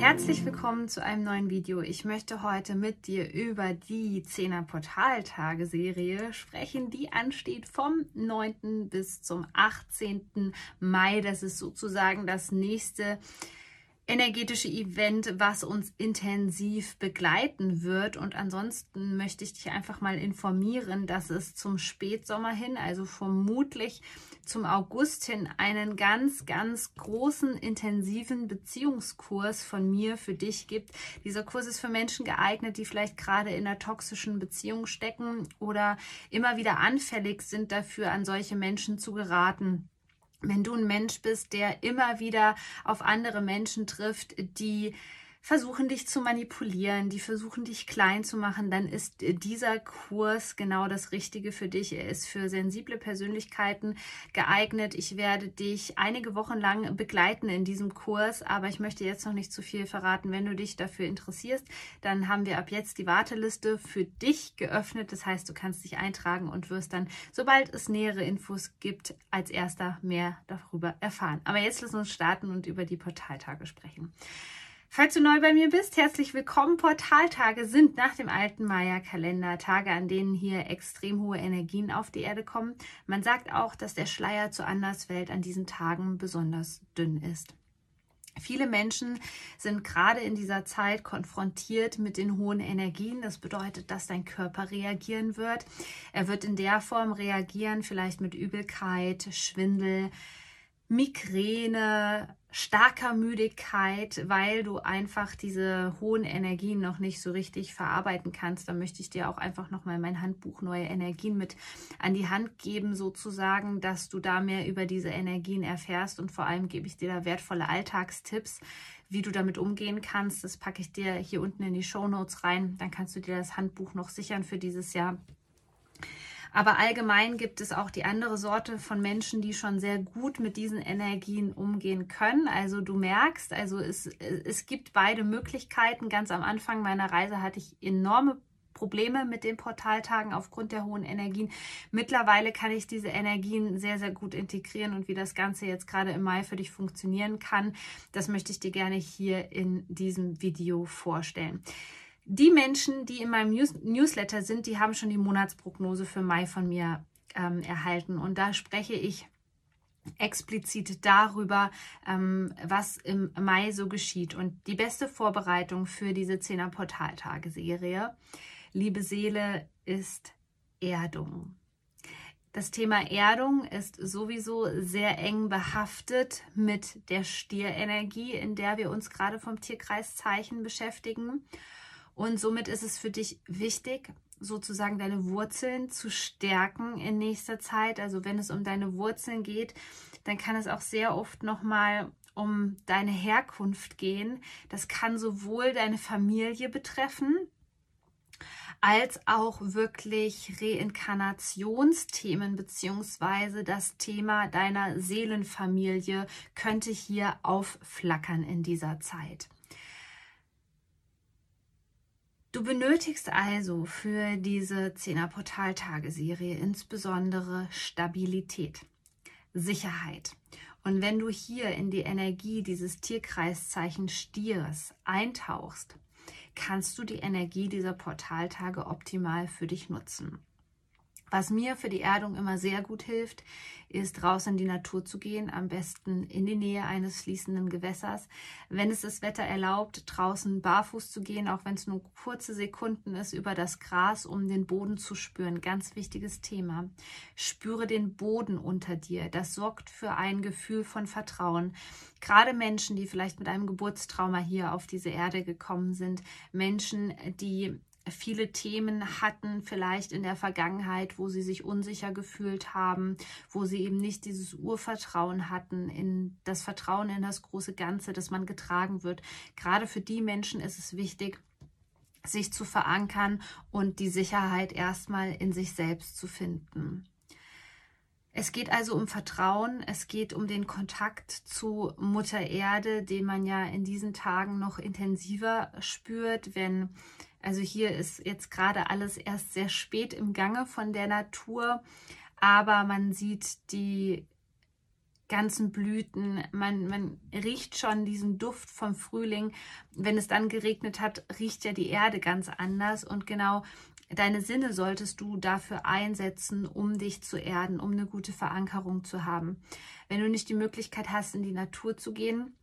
Herzlich willkommen zu einem neuen Video. Ich möchte heute mit dir über die 10er Portaltage-Serie sprechen, die ansteht vom 9. bis zum 18. Mai. Das ist sozusagen das nächste energetische Event, was uns intensiv begleiten wird. Und ansonsten möchte ich dich einfach mal informieren, dass es zum Spätsommer hin, also vermutlich zum August hin, einen ganz, ganz großen, intensiven Beziehungskurs von mir für dich gibt. Dieser Kurs ist für Menschen geeignet, die vielleicht gerade in einer toxischen Beziehung stecken oder immer wieder anfällig sind dafür, an solche Menschen zu geraten wenn du ein Mensch bist, der immer wieder auf andere Menschen trifft, die versuchen dich zu manipulieren, die versuchen dich klein zu machen, dann ist dieser Kurs genau das Richtige für dich. Er ist für sensible Persönlichkeiten geeignet. Ich werde dich einige Wochen lang begleiten in diesem Kurs, aber ich möchte jetzt noch nicht zu viel verraten. Wenn du dich dafür interessierst, dann haben wir ab jetzt die Warteliste für dich geöffnet. Das heißt, du kannst dich eintragen und wirst dann, sobald es nähere Infos gibt, als erster mehr darüber erfahren. Aber jetzt lass uns starten und über die Portaltage sprechen. Falls du neu bei mir bist, herzlich willkommen. Portaltage sind nach dem alten Maya-Kalender Tage, an denen hier extrem hohe Energien auf die Erde kommen. Man sagt auch, dass der Schleier zur Anderswelt an diesen Tagen besonders dünn ist. Viele Menschen sind gerade in dieser Zeit konfrontiert mit den hohen Energien. Das bedeutet, dass dein Körper reagieren wird. Er wird in der Form reagieren, vielleicht mit Übelkeit, Schwindel, Migräne, starker Müdigkeit, weil du einfach diese hohen Energien noch nicht so richtig verarbeiten kannst. Da möchte ich dir auch einfach nochmal mein Handbuch Neue Energien mit an die Hand geben, sozusagen, dass du da mehr über diese Energien erfährst und vor allem gebe ich dir da wertvolle Alltagstipps, wie du damit umgehen kannst. Das packe ich dir hier unten in die Show Notes rein. Dann kannst du dir das Handbuch noch sichern für dieses Jahr. Aber allgemein gibt es auch die andere Sorte von Menschen, die schon sehr gut mit diesen Energien umgehen können. Also du merkst, also es, es gibt beide Möglichkeiten. Ganz am Anfang meiner Reise hatte ich enorme Probleme mit den Portaltagen aufgrund der hohen Energien. Mittlerweile kann ich diese Energien sehr, sehr gut integrieren und wie das Ganze jetzt gerade im Mai für dich funktionieren kann, das möchte ich dir gerne hier in diesem Video vorstellen. Die Menschen, die in meinem News Newsletter sind, die haben schon die Monatsprognose für Mai von mir ähm, erhalten. Und da spreche ich explizit darüber, ähm, was im Mai so geschieht. Und die beste Vorbereitung für diese 10er Portaltage-Serie, liebe Seele, ist Erdung. Das Thema Erdung ist sowieso sehr eng behaftet mit der Stierenergie, in der wir uns gerade vom Tierkreiszeichen beschäftigen. Und somit ist es für dich wichtig, sozusagen deine Wurzeln zu stärken in nächster Zeit. Also wenn es um deine Wurzeln geht, dann kann es auch sehr oft nochmal um deine Herkunft gehen. Das kann sowohl deine Familie betreffen, als auch wirklich Reinkarnationsthemen beziehungsweise das Thema deiner Seelenfamilie könnte hier aufflackern in dieser Zeit. Du benötigst also für diese 10er Portaltageserie insbesondere Stabilität, Sicherheit. Und wenn du hier in die Energie dieses Tierkreiszeichen Stiers eintauchst, kannst du die Energie dieser Portaltage optimal für dich nutzen. Was mir für die Erdung immer sehr gut hilft, ist raus in die Natur zu gehen, am besten in die Nähe eines fließenden Gewässers. Wenn es das Wetter erlaubt, draußen barfuß zu gehen, auch wenn es nur kurze Sekunden ist, über das Gras, um den Boden zu spüren. Ganz wichtiges Thema. Spüre den Boden unter dir. Das sorgt für ein Gefühl von Vertrauen. Gerade Menschen, die vielleicht mit einem Geburtstrauma hier auf diese Erde gekommen sind, Menschen, die viele Themen hatten, vielleicht in der Vergangenheit, wo sie sich unsicher gefühlt haben, wo sie eben nicht dieses Urvertrauen hatten, in das Vertrauen in das große Ganze, dass man getragen wird. Gerade für die Menschen ist es wichtig, sich zu verankern und die Sicherheit erstmal in sich selbst zu finden. Es geht also um Vertrauen, es geht um den Kontakt zu Mutter Erde, den man ja in diesen Tagen noch intensiver spürt, wenn, also hier ist jetzt gerade alles erst sehr spät im Gange von der Natur, aber man sieht die ganzen Blüten. Man, man riecht schon diesen Duft vom Frühling. Wenn es dann geregnet hat, riecht ja die Erde ganz anders. Und genau deine Sinne solltest du dafür einsetzen, um dich zu erden, um eine gute Verankerung zu haben. Wenn du nicht die Möglichkeit hast, in die Natur zu gehen,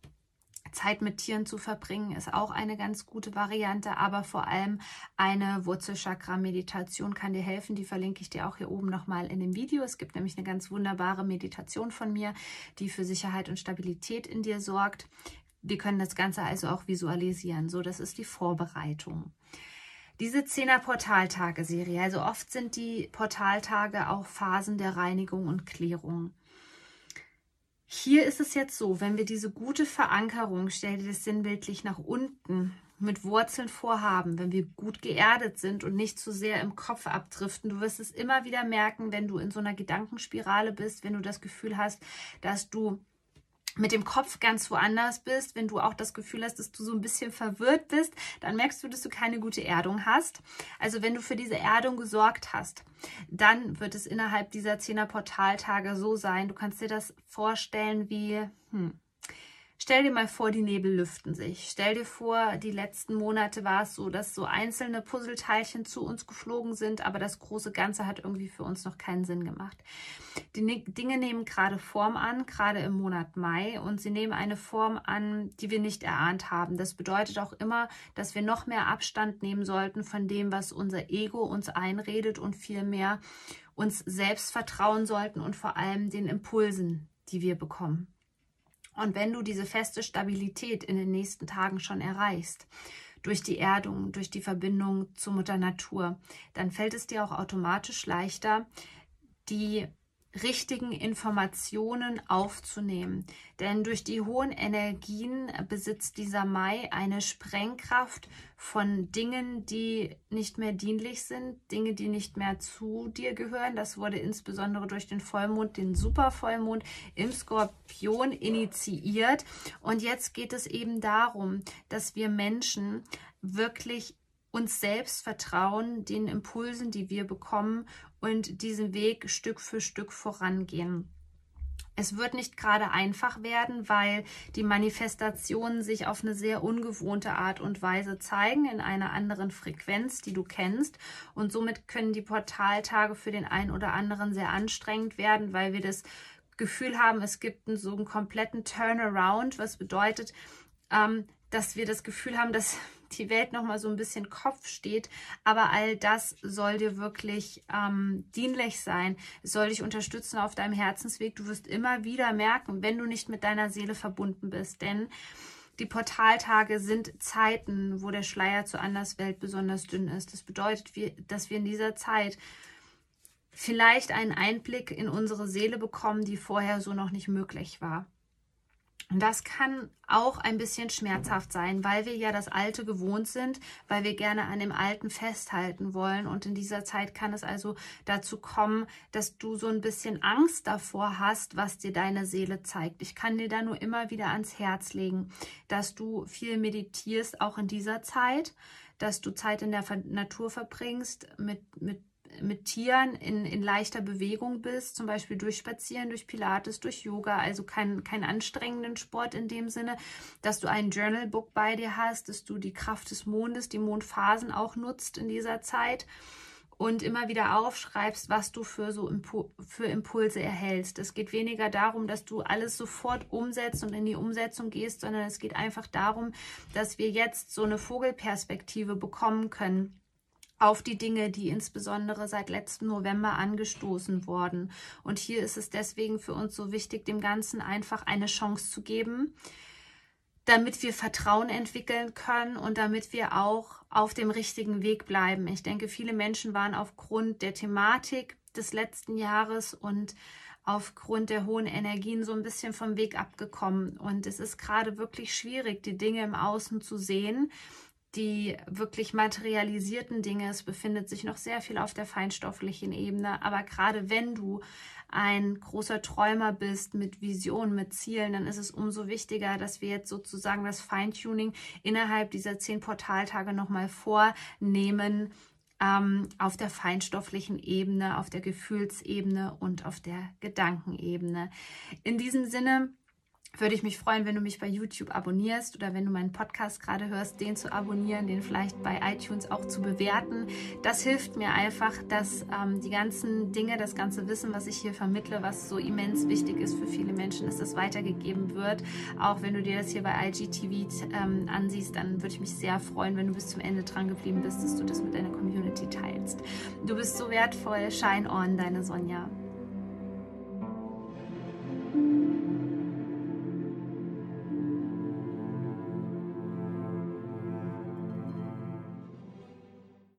Zeit mit Tieren zu verbringen ist auch eine ganz gute Variante, aber vor allem eine Wurzelchakra-Meditation kann dir helfen. Die verlinke ich dir auch hier oben nochmal in dem Video. Es gibt nämlich eine ganz wunderbare Meditation von mir, die für Sicherheit und Stabilität in dir sorgt. Wir können das Ganze also auch visualisieren. So, das ist die Vorbereitung. Diese 10er Portaltage-Serie, also oft sind die Portaltage auch Phasen der Reinigung und Klärung. Hier ist es jetzt so, wenn wir diese gute Verankerung, stell dir das sinnbildlich nach unten, mit Wurzeln vorhaben, wenn wir gut geerdet sind und nicht zu sehr im Kopf abdriften. Du wirst es immer wieder merken, wenn du in so einer Gedankenspirale bist, wenn du das Gefühl hast, dass du mit dem Kopf ganz woanders bist, wenn du auch das Gefühl hast, dass du so ein bisschen verwirrt bist, dann merkst du, dass du keine gute Erdung hast. Also wenn du für diese Erdung gesorgt hast, dann wird es innerhalb dieser Zehner Portaltage so sein. Du kannst dir das vorstellen wie, hm, Stell dir mal vor, die Nebel lüften sich. Stell dir vor, die letzten Monate war es so, dass so einzelne Puzzleteilchen zu uns geflogen sind, aber das große Ganze hat irgendwie für uns noch keinen Sinn gemacht. Die ne-, Dinge nehmen gerade Form an, gerade im Monat Mai, und sie nehmen eine Form an, die wir nicht erahnt haben. Das bedeutet auch immer, dass wir noch mehr Abstand nehmen sollten von dem, was unser Ego uns einredet und viel mehr uns selbst vertrauen sollten und vor allem den Impulsen, die wir bekommen. Und wenn du diese feste Stabilität in den nächsten Tagen schon erreichst, durch die Erdung, durch die Verbindung zur Mutter Natur, dann fällt es dir auch automatisch leichter, die richtigen Informationen aufzunehmen. Denn durch die hohen Energien besitzt dieser Mai eine Sprengkraft von Dingen, die nicht mehr dienlich sind, Dinge, die nicht mehr zu dir gehören. Das wurde insbesondere durch den Vollmond, den Supervollmond im Skorpion initiiert. Und jetzt geht es eben darum, dass wir Menschen wirklich uns selbst vertrauen, den Impulsen, die wir bekommen und diesen Weg Stück für Stück vorangehen. Es wird nicht gerade einfach werden, weil die Manifestationen sich auf eine sehr ungewohnte Art und Weise zeigen, in einer anderen Frequenz, die du kennst. Und somit können die Portaltage für den einen oder anderen sehr anstrengend werden, weil wir das Gefühl haben, es gibt einen, so einen kompletten Turnaround, was bedeutet, ähm, dass wir das Gefühl haben, dass die Welt nochmal so ein bisschen Kopf steht. Aber all das soll dir wirklich ähm, dienlich sein. Es soll dich unterstützen auf deinem Herzensweg. Du wirst immer wieder merken, wenn du nicht mit deiner Seele verbunden bist. Denn die Portaltage sind Zeiten, wo der Schleier zur Anderswelt besonders dünn ist. Das bedeutet, dass wir in dieser Zeit vielleicht einen Einblick in unsere Seele bekommen, die vorher so noch nicht möglich war. Und das kann auch ein bisschen schmerzhaft sein, weil wir ja das Alte gewohnt sind, weil wir gerne an dem Alten festhalten wollen. Und in dieser Zeit kann es also dazu kommen, dass du so ein bisschen Angst davor hast, was dir deine Seele zeigt. Ich kann dir da nur immer wieder ans Herz legen, dass du viel meditierst, auch in dieser Zeit, dass du Zeit in der Natur verbringst mit, mit mit Tieren in, in leichter Bewegung bist, zum Beispiel durch Spazieren, durch Pilates, durch Yoga, also keinen kein anstrengenden Sport in dem Sinne, dass du ein Journalbook bei dir hast, dass du die Kraft des Mondes, die Mondphasen auch nutzt in dieser Zeit und immer wieder aufschreibst, was du für so Impu für Impulse erhältst. Es geht weniger darum, dass du alles sofort umsetzt und in die Umsetzung gehst, sondern es geht einfach darum, dass wir jetzt so eine Vogelperspektive bekommen können auf die Dinge, die insbesondere seit letztem November angestoßen wurden. Und hier ist es deswegen für uns so wichtig, dem Ganzen einfach eine Chance zu geben, damit wir Vertrauen entwickeln können und damit wir auch auf dem richtigen Weg bleiben. Ich denke, viele Menschen waren aufgrund der Thematik des letzten Jahres und aufgrund der hohen Energien so ein bisschen vom Weg abgekommen. Und es ist gerade wirklich schwierig, die Dinge im Außen zu sehen, die wirklich materialisierten Dinge. Es befindet sich noch sehr viel auf der feinstofflichen Ebene. Aber gerade wenn du ein großer Träumer bist mit Visionen, mit Zielen, dann ist es umso wichtiger, dass wir jetzt sozusagen das Feintuning innerhalb dieser zehn Portaltage nochmal vornehmen ähm, auf der feinstofflichen Ebene, auf der Gefühlsebene und auf der Gedankenebene. In diesem Sinne würde ich mich freuen, wenn du mich bei YouTube abonnierst oder wenn du meinen Podcast gerade hörst, den zu abonnieren, den vielleicht bei iTunes auch zu bewerten. Das hilft mir einfach, dass ähm, die ganzen Dinge, das ganze Wissen, was ich hier vermittle, was so immens wichtig ist für viele Menschen, dass das weitergegeben wird. Auch wenn du dir das hier bei IGTV ähm, ansiehst, dann würde ich mich sehr freuen, wenn du bis zum Ende dran geblieben bist, dass du das mit deiner Community teilst. Du bist so wertvoll. Shine on, deine Sonja.